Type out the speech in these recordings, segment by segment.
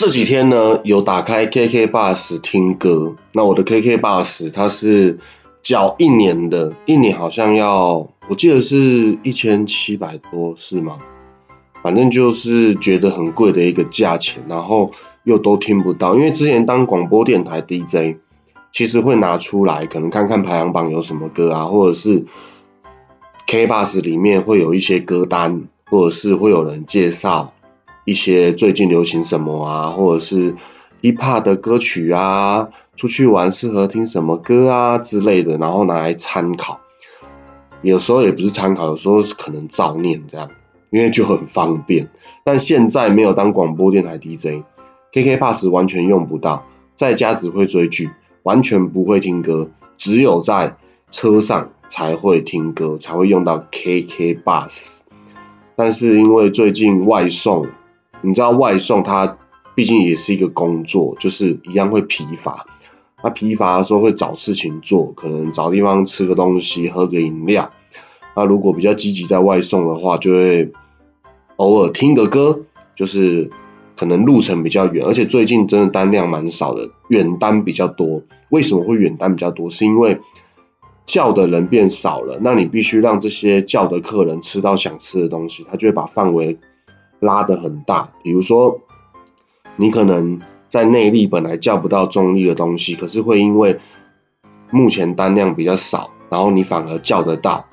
这几天呢，有打开 KK Bus 听歌。那我的 KK Bus 它是缴一年的，一年好像要，我记得是一千七百多，是吗？反正就是觉得很贵的一个价钱，然后又都听不到。因为之前当广播电台 DJ，其实会拿出来，可能看看排行榜有什么歌啊，或者是 K Bus 里面会有一些歌单，或者是会有人介绍。一些最近流行什么啊，或者是 hiphop 的歌曲啊，出去玩适合听什么歌啊之类的，然后拿来参考。有时候也不是参考，有时候可能照念这样，因为就很方便。但现在没有当广播电台 DJ，KK Pass 完全用不到，在家只会追剧，完全不会听歌，只有在车上才会听歌，才会用到 KK Bus。但是因为最近外送。你知道外送它毕竟也是一个工作，就是一样会疲乏。那疲乏的时候会找事情做，可能找地方吃个东西、喝个饮料。那如果比较积极在外送的话，就会偶尔听个歌，就是可能路程比较远，而且最近真的单量蛮少的，远单比较多。为什么会远单比较多？是因为叫的人变少了，那你必须让这些叫的客人吃到想吃的东西，他就会把范围。拉的很大，比如说，你可能在内力本来叫不到中力的东西，可是会因为目前单量比较少，然后你反而叫得到，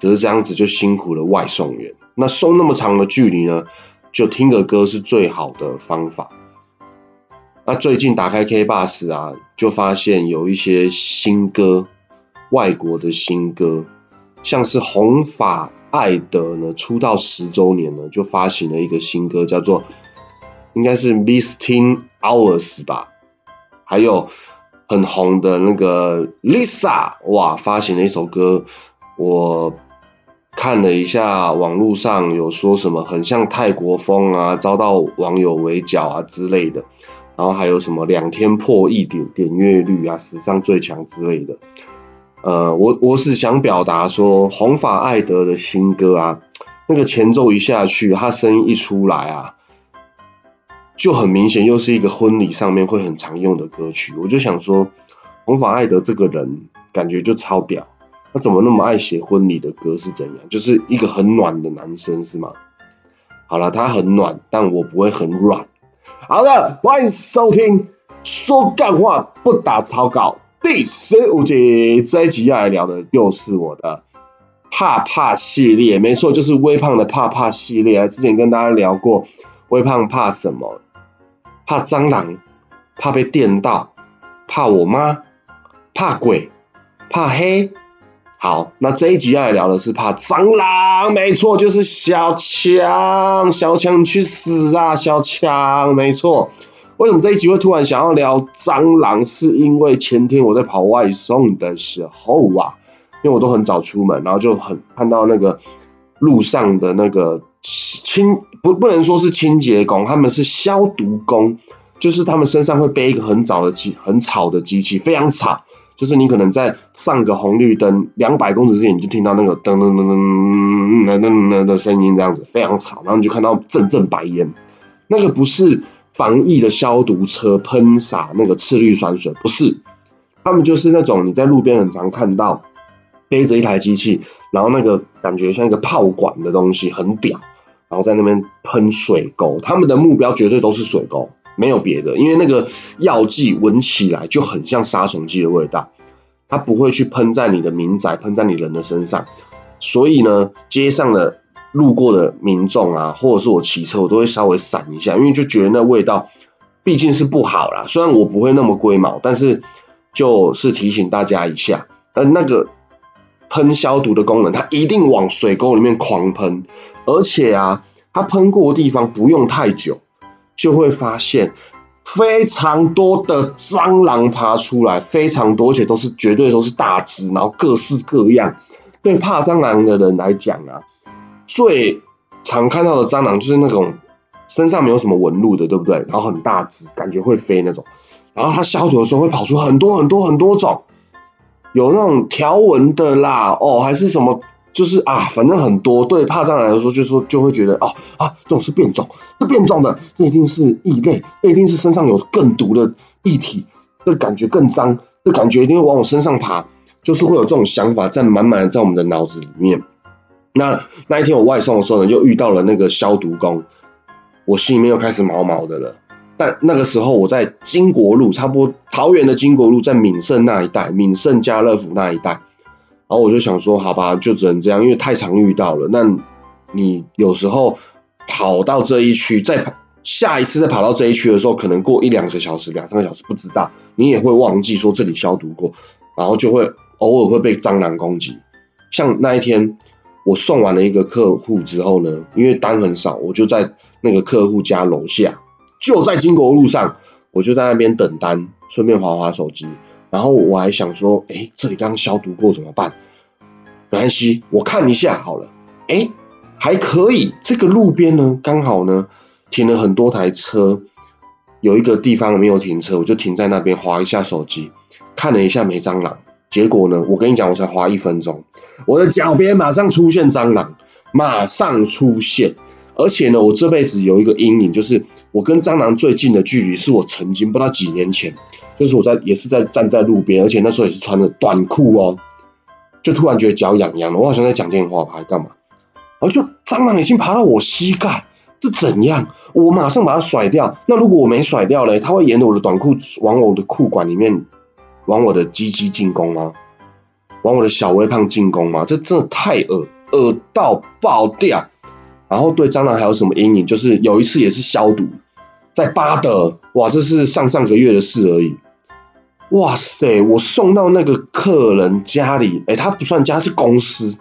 可是这样子就辛苦了外送员。那送那么长的距离呢，就听个歌是最好的方法。那最近打开 K Bus 啊，就发现有一些新歌，外国的新歌，像是红发。艾德呢出道十周年呢，就发行了一个新歌，叫做应该是《Misting Hours》吧。还有很红的那个 Lisa，哇，发行了一首歌。我看了一下网络上有说什么很像泰国风啊，遭到网友围剿啊之类的。然后还有什么两天破亿点点阅率啊，史上最强之类的。呃，我我是想表达说，红发艾德的新歌啊，那个前奏一下去，他声音一出来啊，就很明显又是一个婚礼上面会很常用的歌曲。我就想说，红发艾德这个人感觉就超屌，他怎么那么爱写婚礼的歌是怎样？就是一个很暖的男生是吗？好了，他很暖，但我不会很软。好的，欢迎收听说干话不打草稿。第十五集这一集要来聊的又是我的怕怕系列，没错，就是微胖的怕怕系列。之前跟大家聊过，微胖怕什么？怕蟑螂，怕被电到，怕我妈，怕鬼，怕黑。好，那这一集要来聊的是怕蟑螂，没错，就是小强，小强你去死啊，小强，没错。为什么这一集会突然想要聊蟑螂？是因为前天我在跑外送的时候啊，因为我都很早出门，然后就很看到那个路上的那个清不不能说是清洁工，他们是消毒工，就是他们身上会背一个很早的机很吵的机器，非常吵，就是你可能在上个红绿灯两百公尺之前，你就听到那个噔噔噔噔噔噔噔的声音，这样子非常吵，然后你就看到阵阵白烟，那个不是。防疫的消毒车喷洒那个次氯酸水，不是，他们就是那种你在路边很常看到，背着一台机器，然后那个感觉像一个炮管的东西，很屌，然后在那边喷水沟，他们的目标绝对都是水沟，没有别的，因为那个药剂闻起来就很像杀虫剂的味道，它不会去喷在你的民宅，喷在你人的身上，所以呢，街上的。路过的民众啊，或者是我骑车，我都会稍微闪一下，因为就觉得那味道毕竟是不好啦。虽然我不会那么龟毛，但是就是提醒大家一下，呃，那个喷消毒的功能，它一定往水沟里面狂喷，而且啊，它喷过的地方不用太久，就会发现非常多的蟑螂爬出来，非常多，而且都是绝对都是大只，然后各式各样。对怕蟑螂的人来讲啊。最常看到的蟑螂就是那种身上没有什么纹路的，对不对？然后很大只，感觉会飞那种。然后它消毒的时候会跑出很多很多很多种，有那种条纹的啦，哦，还是什么就是啊，反正很多对怕蟑螂来说，就说就会觉得哦啊，这种是变种，是变种的，这一定是异类，这一定是身上有更毒的异体，这感觉更脏，这感觉一定会往我身上爬，就是会有这种想法在满满的在我们的脑子里面。那那一天我外送的时候呢，就遇到了那个消毒工，我心里面又开始毛毛的了。但那个时候我在金国路，差不多桃园的金国路，在闽盛那一带，闽盛家乐福那一带。然后我就想说，好吧，就只能这样，因为太常遇到了。那你有时候跑到这一区，再跑下一次再跑到这一区的时候，可能过一两个小时、两三个小时，不知道你也会忘记说这里消毒过，然后就会偶尔会被蟑螂攻击。像那一天我送完了一个客户之后呢，因为单很少，我就在那个客户家楼下。就在经国路上，我就在那边等单，顺便划划手机。然后我还想说，哎，这里刚消毒过怎么办？没关系，我看一下好了。哎，还可以。这个路边呢，刚好呢停了很多台车，有一个地方没有停车，我就停在那边划一下手机，看了一下没蟑螂。结果呢，我跟你讲，我才花一分钟，我的脚边马上出现蟑螂，马上出现。而且呢，我这辈子有一个阴影，就是我跟蟑螂最近的距离是我曾经不知道几年前，就是我在也是在站在路边，而且那时候也是穿着短裤哦，就突然觉得脚痒痒的，我好像在讲电话吧，还干嘛？然后就蟑螂已经爬到我膝盖，是怎样？我马上把它甩掉。那如果我没甩掉嘞，它会沿着我的短裤往我的裤管里面，往我的鸡鸡进攻吗？往我的小微胖进攻吗？这真的太恶，恶到爆掉。然后对蟑螂还有什么阴影？就是有一次也是消毒，在巴德，哇，这是上上个月的事而已。哇塞，我送到那个客人家里，哎，他不算家，是公司。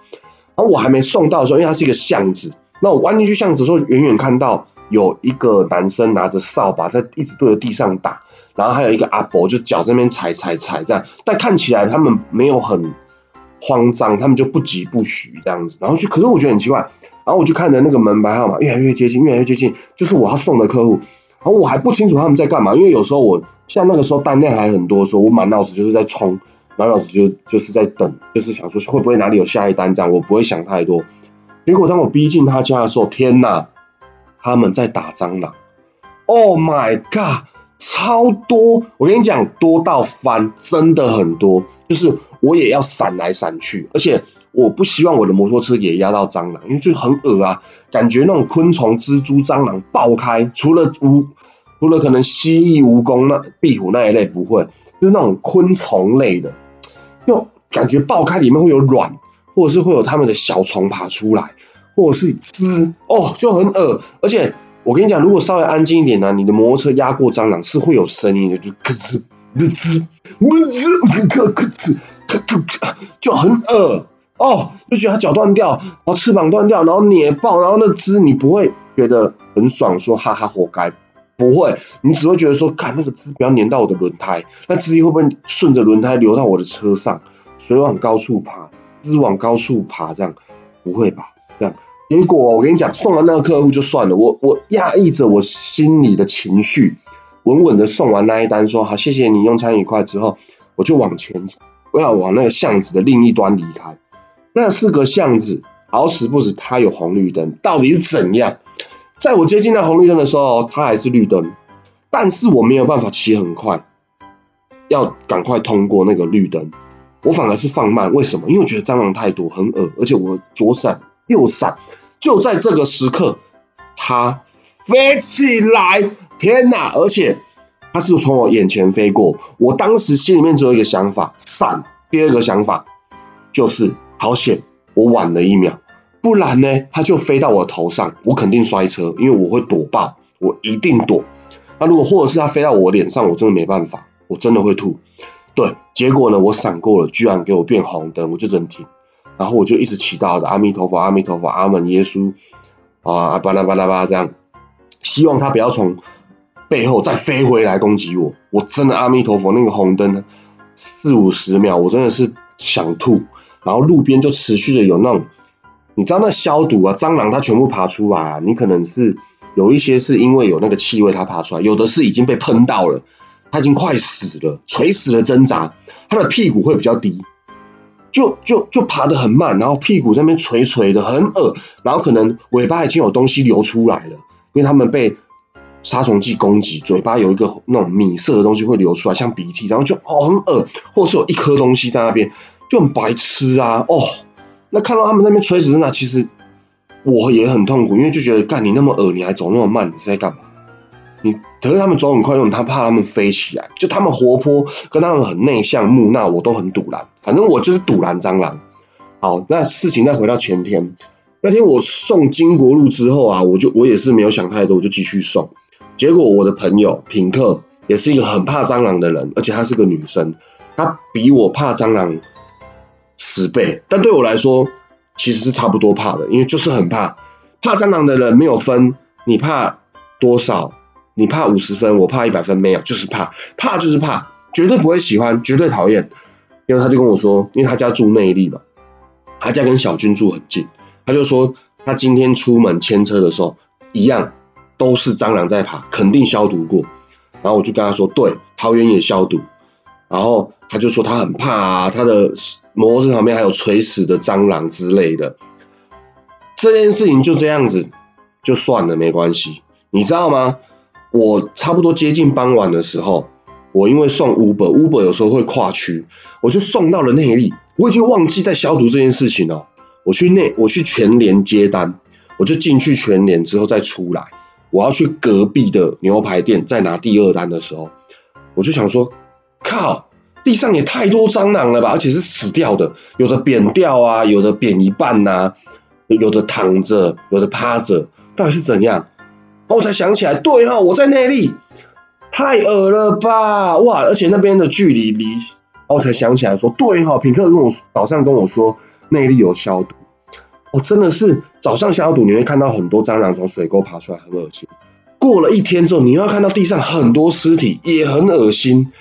然后我还没送到的时候，因为它是一个巷子，那我弯进去巷子的时候，远远看到有一个男生拿着扫把在一直对着地上打，然后还有一个阿伯就脚那边踩踩踩这样，但看起来他们没有很。慌张，他们就不急不徐这样子，然后就，可是我觉得很奇怪，然后我就看着那个门牌号码越来越接近，越来越接近，就是我要送的客户，然后我还不清楚他们在干嘛，因为有时候我像那个时候单量还很多，时候我满脑子就是在冲，满脑子就就是在等，就是想说会不会哪里有下一单这样，我不会想太多。结果当我逼近他家的时候，天哪，他们在打蟑螂，Oh my god！超多，我跟你讲，多到翻，真的很多。就是我也要闪来闪去，而且我不希望我的摩托车也压到蟑螂，因为就很恶啊，感觉那种昆虫、蜘蛛、蟑螂爆开，除了蜈，除了可能蜥蜴、蜈蚣那壁虎那一类不会，就是那种昆虫类的，就感觉爆开里面会有卵，或者是会有它们的小虫爬出来，或者是滋，哦，就很恶，而且。我跟你讲，如果稍微安静一点呢，你的摩托车压过蟑螂是会有声音的，就咯吱咯吱咯吱咯咯吱咯咯，就很恶哦，就觉得它脚断掉，然后翅膀断掉，然后捏爆，然后那滋你不会觉得很爽，说哈哈活该，不会，你只会觉得说，看那个汁不要粘到我的轮胎，那汁液会不会顺着轮胎流到我的车上？水往高处爬，汁往高处爬，这样不会吧？这样。结果我跟你讲，送完那个客户就算了，我我压抑着我心里的情绪，稳稳的送完那一单，说好谢谢你用餐愉快之后，我就往前走，我要往那个巷子的另一端离开。那是个巷子，好死不死它有红绿灯，到底是怎样？在我接近那红绿灯的时候，它还是绿灯，但是我没有办法骑很快，要赶快通过那个绿灯，我反而是放慢。为什么？因为我觉得蟑螂太多，很恶，而且我左闪。右闪，就在这个时刻，它飞起来！天哪！而且它是从我眼前飞过。我当时心里面只有一个想法：闪。第二个想法就是好险，我晚了一秒，不然呢，它就飞到我头上，我肯定摔车，因为我会躲爆，我一定躲。那如果或者是它飞到我脸上，我真的没办法，我真的会吐。对，结果呢，我闪过了，居然给我变红灯，我就真停。然后我就一直祈祷着阿弥陀佛，阿弥陀佛，阿门耶稣，啊，巴拉巴拉巴拉这样，希望他不要从背后再飞回来攻击我。我真的阿弥陀佛，那个红灯四五十秒，我真的是想吐。然后路边就持续的有那种，你知道那消毒啊，蟑螂它全部爬出来啊，你可能是有一些是因为有那个气味它爬出来，有的是已经被喷到了，它已经快死了，垂死的挣扎，它的屁股会比较低。就就就爬得很慢，然后屁股那边垂垂的，很恶，然后可能尾巴已经有东西流出来了，因为他们被杀虫剂攻击，嘴巴有一个那种米色的东西会流出来，像鼻涕，然后就哦很恶，或是有一颗东西在那边，就很白痴啊，哦，那看到他们那边垂直那，其实我也很痛苦，因为就觉得干你那么恶，你还走那么慢，你是在干嘛？你可是他们走很快，因为他怕他们飞起来。就他们活泼，跟他们很内向木讷，我都很堵拦。反正我就是堵拦蟑螂。好，那事情再回到前天，那天我送金国路之后啊，我就我也是没有想太多，我就继续送。结果我的朋友品客也是一个很怕蟑螂的人，而且她是个女生，她比我怕蟑螂十倍。但对我来说，其实是差不多怕的，因为就是很怕。怕蟑螂的人没有分你怕多少。你怕五十分，我怕一百分，没有，就是怕，怕就是怕，绝对不会喜欢，绝对讨厌。因为他就跟我说，因为他家住内力嘛，他家跟小军住很近，他就说他今天出门牵车的时候，一样都是蟑螂在爬，肯定消毒过。然后我就跟他说，对，桃园也消毒。然后他就说他很怕啊，他的摩托车旁边还有垂死的蟑螂之类的。这件事情就这样子就算了，没关系，你知道吗？我差不多接近傍晚的时候，我因为送 Uber，Uber 有时候会跨区，我就送到了内力，我已经忘记在消毒这件事情了。我去内，我去全联接单，我就进去全联之后再出来，我要去隔壁的牛排店再拿第二单的时候，我就想说，靠，地上也太多蟑螂了吧，而且是死掉的，有的扁掉啊，有的扁一半呐，有的躺着，有的趴着，到底是怎样？我才想起来，对哈，我在内力，太恶了吧，哇！而且那边的距离离，我才想起来说，对哈，品客跟我早上跟我说内力有消毒，哦，真的是早上消毒，你会看到很多蟑螂从水沟爬出来，很恶心。过了一天之后，你要看到地上很多尸体，也很恶心。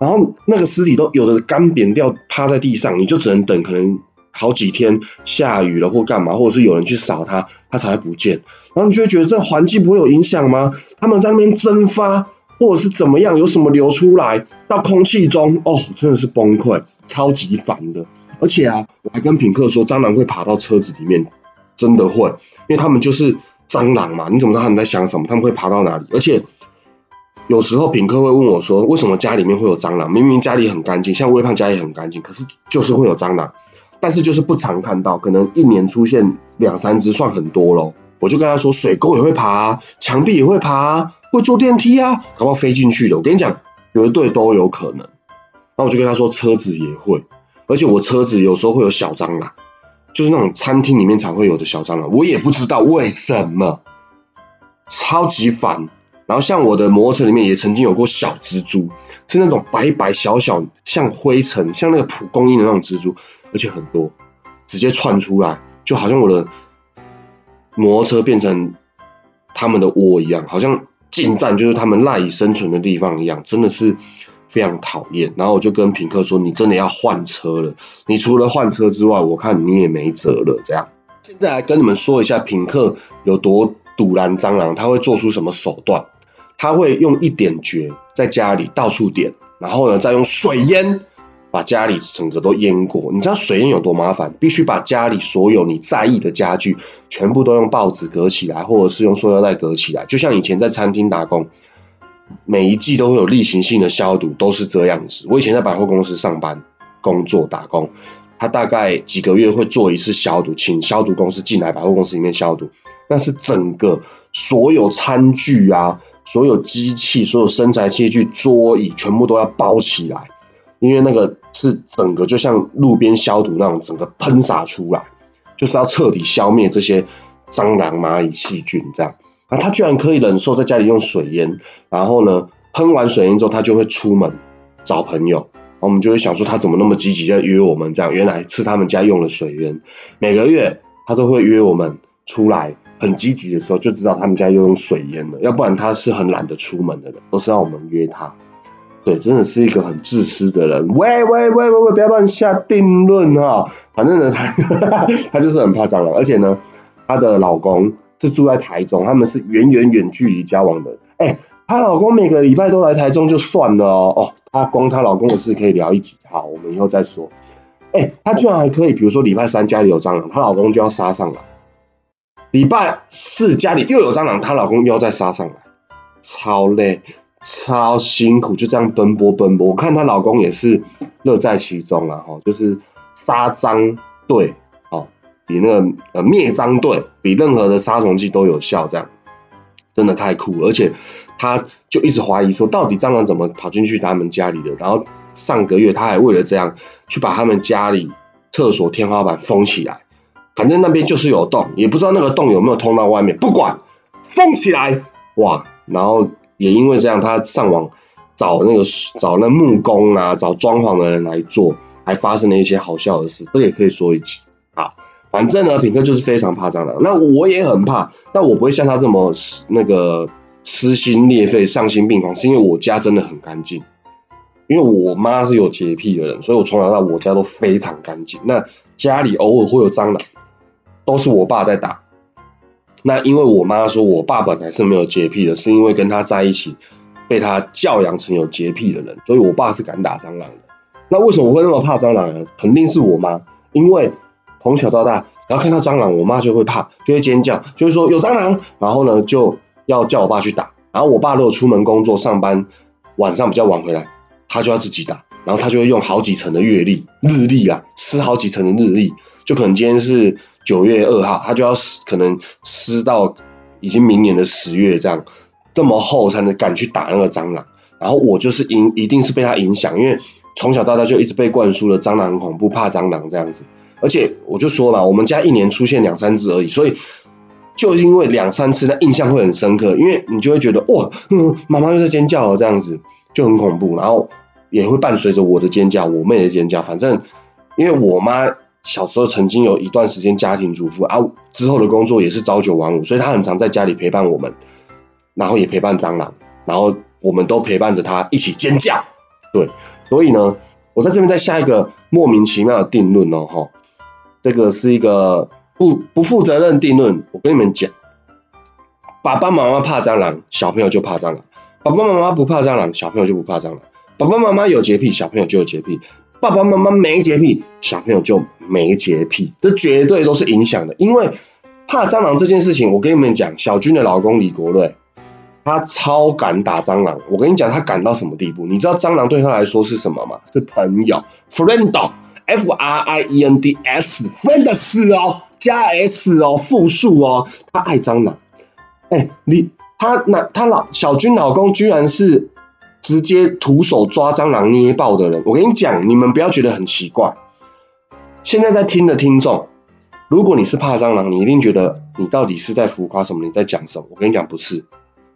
然后那个尸体都有的干扁掉，趴在地上，你就只能等，可能。好几天下雨了或干嘛，或者是有人去扫它，它才会不见。然后你就会觉得这环境不会有影响吗？他们在那边蒸发，或者是怎么样，有什么流出来到空气中，哦，真的是崩溃，超级烦的。而且啊，我还跟品客说，蟑螂会爬到车子里面，真的会，因为他们就是蟑螂嘛。你怎么知道他们在想什么？他们会爬到哪里？而且有时候品客会问我说，为什么家里面会有蟑螂？明明家里很干净，像微胖家也很干净，可是就是会有蟑螂。但是就是不常看到，可能一年出现两三只算很多咯。我就跟他说，水沟也会爬，墙壁也会爬，会坐电梯啊，搞不好飞进去的。我跟你讲，绝对都有可能。那我就跟他说，车子也会，而且我车子有时候会有小蟑螂，就是那种餐厅里面才会有的小蟑螂，我也不知道为什么，超级烦。然后像我的摩托车里面也曾经有过小蜘蛛，是那种白白小小像灰尘，像那个蒲公英的那种蜘蛛，而且很多，直接窜出来，就好像我的摩托车变成他们的窝一样，好像进站就是他们赖以生存的地方一样，真的是非常讨厌。然后我就跟品客说：“你真的要换车了，你除了换车之外，我看你也没辙了。”这样，现在来跟你们说一下品客有多堵拦蟑螂，他会做出什么手段。他会用一点绝在家里到处点，然后呢，再用水淹把家里整个都淹过。你知道水淹有多麻烦？必须把家里所有你在意的家具全部都用报纸隔起来，或者是用塑料袋隔起来。就像以前在餐厅打工，每一季都会有例行性的消毒，都是这样子。我以前在百货公司上班工作打工，他大概几个月会做一次消毒，请消毒公司进来百货公司里面消毒。那是整个所有餐具啊。所有机器、所有生材器具、桌椅，全部都要包起来，因为那个是整个就像路边消毒那种，整个喷洒出来，就是要彻底消灭这些蟑螂、蚂蚁、细菌这样。啊，他居然可以忍受在家里用水烟，然后呢，喷完水烟之后，他就会出门找朋友。我们就会想说，他怎么那么积极在约我们这样？原来是他们家用了水烟，每个月他都会约我们出来。很积极的时候就知道他们家又用水淹了，要不然他是很懒得出门的人，都是要我们约他。对，真的是一个很自私的人。喂喂喂喂喂，不要乱下定论哈。反正呢，他 他就是很怕蟑螂，而且呢，她的老公是住在台中，他们是远远远距离交往的。哎，她老公每个礼拜都来台中就算了哦。哦，她光她老公的事可以聊一集，好，我们以后再说。哎，她居然还可以，比如说礼拜三家里有蟑螂，她老公就要杀上来；礼拜四家里又有蟑螂，她老公又要再杀上来，超累。超辛苦，就这样奔波奔波。我看她老公也是乐在其中啊，哈，就是杀蟑队，哦，比那个呃灭蟑队比任何的杀虫剂都有效，这样真的太酷了。而且他就一直怀疑说，到底蟑螂怎么跑进去他们家里的？然后上个月他还为了这样去把他们家里厕所天花板封起来，反正那边就是有洞，也不知道那个洞有没有通到外面，不管封起来，哇，然后。也因为这样，他上网找那个找那木工啊，找装潢的人来做，还发生了一些好笑的事，这也可以说一集啊。反正呢，品客就是非常怕蟑螂，那我也很怕，但我不会像他这么那个撕心裂肺、丧心病狂，是因为我家真的很干净。因为我妈是有洁癖的人，所以我从小到我家都非常干净。那家里偶尔会有蟑螂，都是我爸在打。那因为我妈说，我爸本来是没有洁癖的，是因为跟他在一起，被他教养成有洁癖的人，所以我爸是敢打蟑螂的。那为什么我会那么怕蟑螂呢？肯定是我妈，因为从小到大，只要看到蟑螂，我妈就会怕，就会尖叫，就会说有蟑螂，然后呢就要叫我爸去打。然后我爸如果出门工作上班，晚上比较晚回来，他就要自己打，然后他就会用好几层的月历、日历啊，撕好几层的日历，就可能今天是。九月二号，他就要可能撕到已经明年的十月这样，这么厚才能敢去打那个蟑螂。然后我就是影，一定是被他影响，因为从小到大就一直被灌输了蟑螂很恐怖，怕蟑螂这样子。而且我就说嘛，我们家一年出现两三只而已，所以就因为两三次，那印象会很深刻，因为你就会觉得哇，妈妈又在尖叫了这样子，就很恐怖。然后也会伴随着我的尖叫，我妹的尖叫，反正因为我妈。小时候曾经有一段时间家庭主妇啊，之后的工作也是朝九晚五，所以他很常在家里陪伴我们，然后也陪伴蟑螂，然后我们都陪伴着他一起尖叫。对，所以呢，我在这边再下一个莫名其妙的定论哦，哈，这个是一个不不负责任定论。我跟你们讲，爸爸妈妈怕蟑螂，小朋友就怕蟑螂；爸爸妈妈不怕蟑螂，小朋友就不怕蟑螂；爸爸妈妈有洁癖，小朋友就有洁癖。爸爸妈妈没洁癖，小朋友就没洁癖，这绝对都是影响的。因为怕蟑螂这件事情，我跟你们讲，小军的老公李国瑞，他超敢打蟑螂。我跟你讲，他敢到什么地步？你知道蟑螂对他来说是什么吗？是朋友，friend，f r i e n d s，friends 哦，加 s 哦，复数哦，他爱蟑螂。哎，你他那他老小军老公居然是。直接徒手抓蟑螂捏爆的人，我跟你讲，你们不要觉得很奇怪。现在在听的听众，如果你是怕蟑螂，你一定觉得你到底是在浮夸什么？你在讲什么？我跟你讲，不是，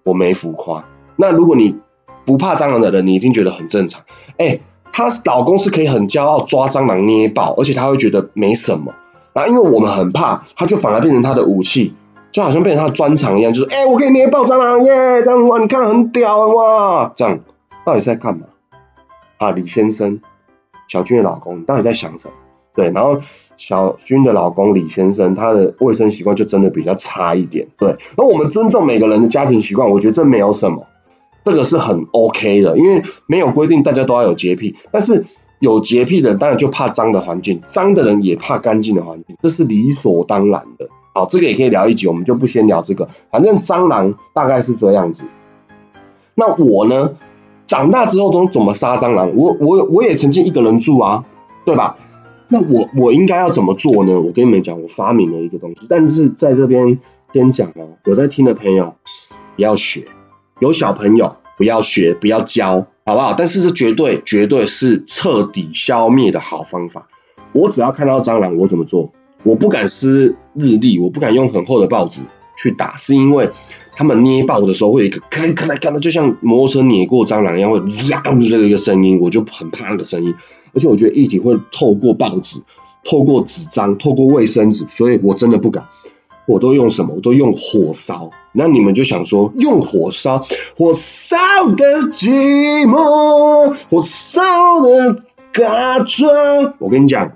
我没浮夸。那如果你不怕蟑螂的人，你一定觉得很正常。哎，她老公是可以很骄傲抓蟑螂捏爆，而且他会觉得没什么。然后因为我们很怕，他就反而变成他的武器，就好像变成他的专长一样，就是哎，我可以捏爆蟑螂耶！这样哇，你看很屌哇，这样。到底在干嘛？啊，李先生，小军的老公，你到底在想什么？对，然后小军的老公李先生，他的卫生习惯就真的比较差一点。对，那我们尊重每个人的家庭习惯，我觉得这没有什么，这个是很 OK 的，因为没有规定大家都要有洁癖，但是有洁癖的人当然就怕脏的环境，脏的人也怕干净的环境，这是理所当然的。好，这个也可以聊一集，我们就不先聊这个，反正蟑螂大概是这样子。那我呢？长大之后都怎么杀蟑螂？我我我也曾经一个人住啊，对吧？那我我应该要怎么做呢？我跟你们讲，我发明了一个东西，但是在这边先讲哦，有在听的朋友不要学，有小朋友不要学，不要教，好不好？但是这绝对绝对是彻底消灭的好方法。我只要看到蟑螂，我怎么做？我不敢撕日历，我不敢用很厚的报纸。去打是因为他们捏爆的时候会有一个咔咔咔的，就像摩托车碾过蟑螂一样，会呀这个一个声音，我就很怕那个声音。而且我觉得液体会透过报纸、透过纸张、透过卫生纸，所以我真的不敢。我都用什么？我都用火烧。那你们就想说，用火烧，火烧的寂寞，火烧的嘎抓。我跟你讲，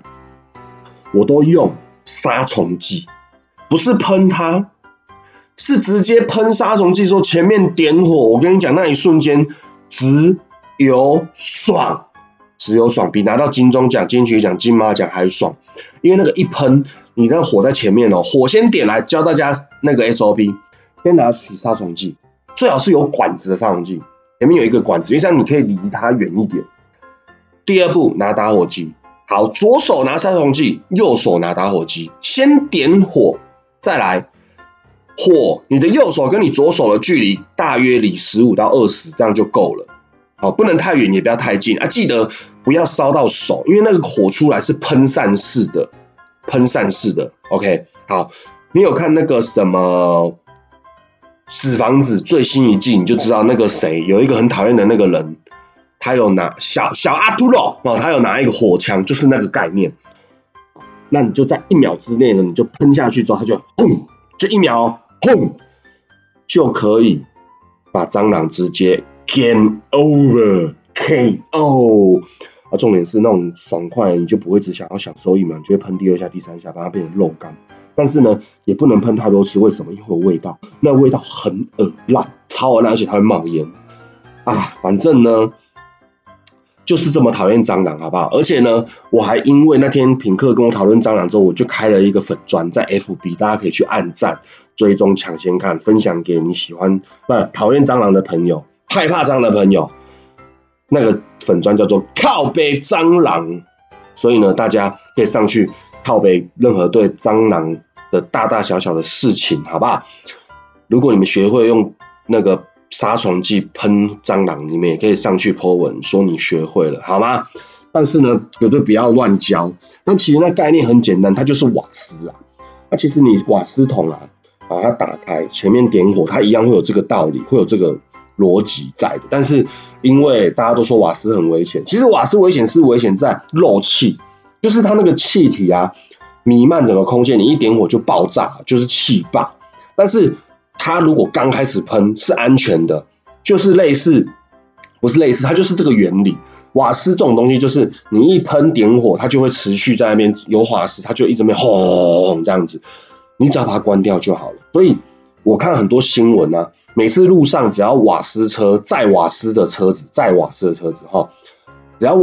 我都用杀虫剂，不是喷它。是直接喷杀虫剂，说前面点火，我跟你讲，那一瞬间只有爽，只有爽，比拿到金钟奖、金曲奖、金马奖还爽。因为那个一喷，你那火在前面哦，火先点来教大家那个 SOP，先拿起杀虫剂，最好是有管子的杀虫剂，前面有一个管子，因为这样你可以离它远一点。第二步拿打火机，好，左手拿杀虫剂，右手拿打火机，先点火，再来火，你的右手跟你左手的距离大约离十五到二十，这样就够了。好，不能太远，也不要太近啊！记得不要烧到手，因为那个火出来是喷散式的，喷散式的。OK，好，你有看那个什么《死房子》最新一季，你就知道那个谁有一个很讨厌的那个人，他有拿小小阿图罗哦，他有拿一个火枪，就是那个概念。那你就在一秒之内呢，你就喷下去之后，他就轰，就一秒轰就可以把蟑螂直接。Game over, KO 啊！重点是那种爽快，你就不会只想要享受一秒，你就会喷第二下、第三下，把它变成肉干。但是呢，也不能喷太多次，为什么？因为有味道，那味道很恶烂，超恶烂，而且它会冒烟啊！反正呢，就是这么讨厌蟑螂，好不好？而且呢，我还因为那天品客跟我讨论蟑螂之后，我就开了一个粉砖在 FB，大家可以去按赞、追踪、抢先看、分享给你喜欢不讨厌蟑螂的朋友。害怕蟑螂的朋友，那个粉砖叫做靠背蟑螂，所以呢，大家可以上去靠背任何对蟑螂的大大小小的事情，好不好？如果你们学会用那个杀虫剂喷蟑螂，你们也可以上去 po 文说你学会了，好吗？但是呢，绝对不要乱教。那其实那概念很简单，它就是瓦斯啊。那其实你瓦斯桶啊，把它打开，前面点火，它一样会有这个道理，会有这个。逻辑在的，但是因为大家都说瓦斯很危险，其实瓦斯危险是危险在漏气，就是它那个气体啊弥漫整个空间，你一点火就爆炸，就是气爆。但是它如果刚开始喷是安全的，就是类似不是类似，它就是这个原理。瓦斯这种东西就是你一喷点火，它就会持续在那边有瓦斯，它就一直没轰这样子，你只要把它关掉就好了。所以。我看很多新闻啊，每次路上只要瓦斯车载瓦斯的车子，载瓦斯的车子哈，只要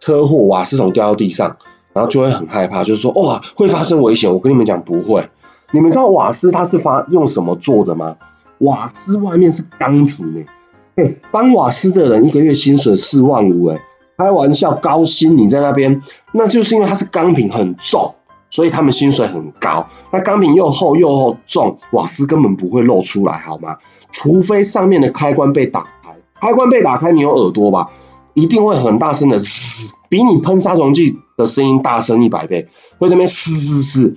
车祸瓦斯桶掉到地上，然后就会很害怕，就是说哇会发生危险。我跟你们讲不会，你们知道瓦斯它是发用什么做的吗？瓦斯外面是钢瓶诶，哎，搬瓦斯的人一个月薪水四万五诶，开玩笑高薪你在那边，那就是因为它是钢瓶很重。所以他们薪水很高，那钢瓶又厚又厚重，瓦斯根本不会漏出来，好吗？除非上面的开关被打开，开关被打开，你有耳朵吧？一定会很大声的嘶，比你喷杀虫剂的声音大声一百倍，会那边嘶嘶嘶。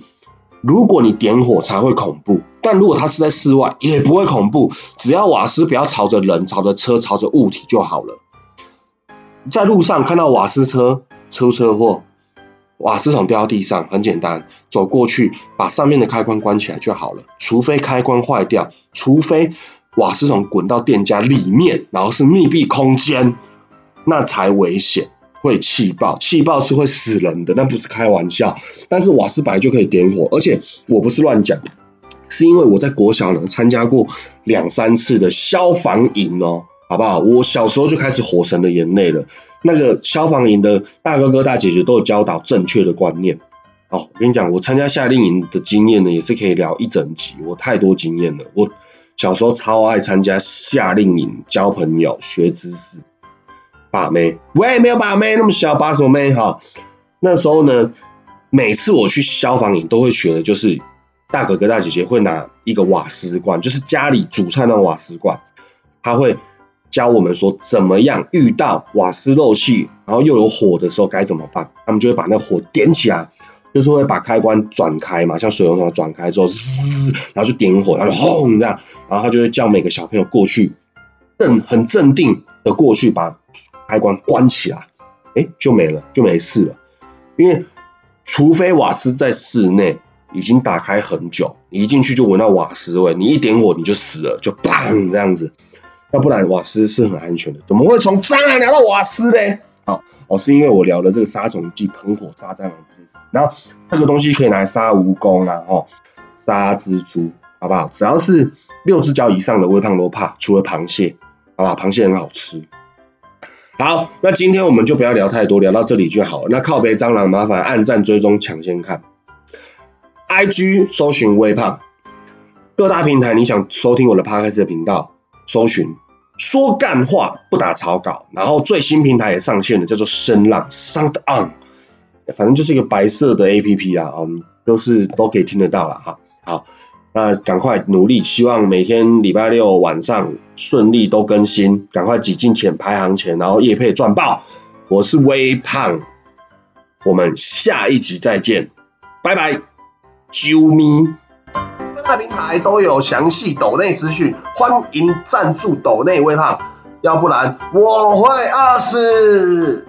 如果你点火才会恐怖，但如果它是在室外也不会恐怖，只要瓦斯不要朝着人、朝着车、朝着物体就好了。在路上看到瓦斯车出车祸。瓦斯桶掉到地上，很简单，走过去把上面的开关关起来就好了。除非开关坏掉，除非瓦斯桶滚到店家里面，然后是密闭空间，那才危险，会气爆。气爆是会死人的，那不是开玩笑。但是瓦斯白就可以点火，而且我不是乱讲，是因为我在国小呢参加过两三次的消防营哦。好不好？我小时候就开始火神的眼泪了。那个消防营的大哥哥大姐姐都有教导正确的观念。哦，我跟你讲，我参加夏令营的经验呢，也是可以聊一整集。我太多经验了。我小时候超爱参加夏令营，交朋友、学知识、把妹。喂，没有把妹，那么小把什么妹？哈，那时候呢，每次我去消防营都会学的就是大哥哥大姐姐会拿一个瓦斯罐，就是家里煮菜那种瓦斯罐，他会。教我们说怎么样遇到瓦斯漏气，然后又有火的时候该怎么办？他们就会把那火点起来，就是会把开关转开嘛，像水龙头转开之后，嘶，然后就点火，然后轰这样，然后他就会叫每个小朋友过去，镇很镇定的过去把开关关起来，哎，就没了，就没事了。因为除非瓦斯在室内已经打开很久，你一进去就闻到瓦斯味，你一点火你就死了，就砰这样子。要不然瓦斯是很安全的，怎么会从蟑螂聊到瓦斯呢？好，哦，是因为我聊了这个杀虫剂喷火杀蟑螂这件事。然后这个东西可以拿来杀蜈蚣啊，哦，杀蜘蛛，好不好？只要是六只脚以上的微胖都怕，除了螃蟹，好吧？螃蟹很好吃。好，那今天我们就不要聊太多，聊到这里就好了。那靠背蟑螂，麻烦按赞追踪抢先看，IG 搜寻微胖，各大平台你想收听我的 podcast 的频道，搜寻说干话不打草稿，然后最新平台也上线了，叫做声浪 Sound On，反正就是一个白色的 APP 啊，嗯，都是都可以听得到了哈。好。那赶快努力，希望每天礼拜六晚上顺利都更新，赶快挤进前排行前，然后叶配赚爆。我是微胖，我们下一集再见，拜拜，啾咪。各大平台都有详细抖内资讯，欢迎赞助抖内微胖，要不然我会饿死。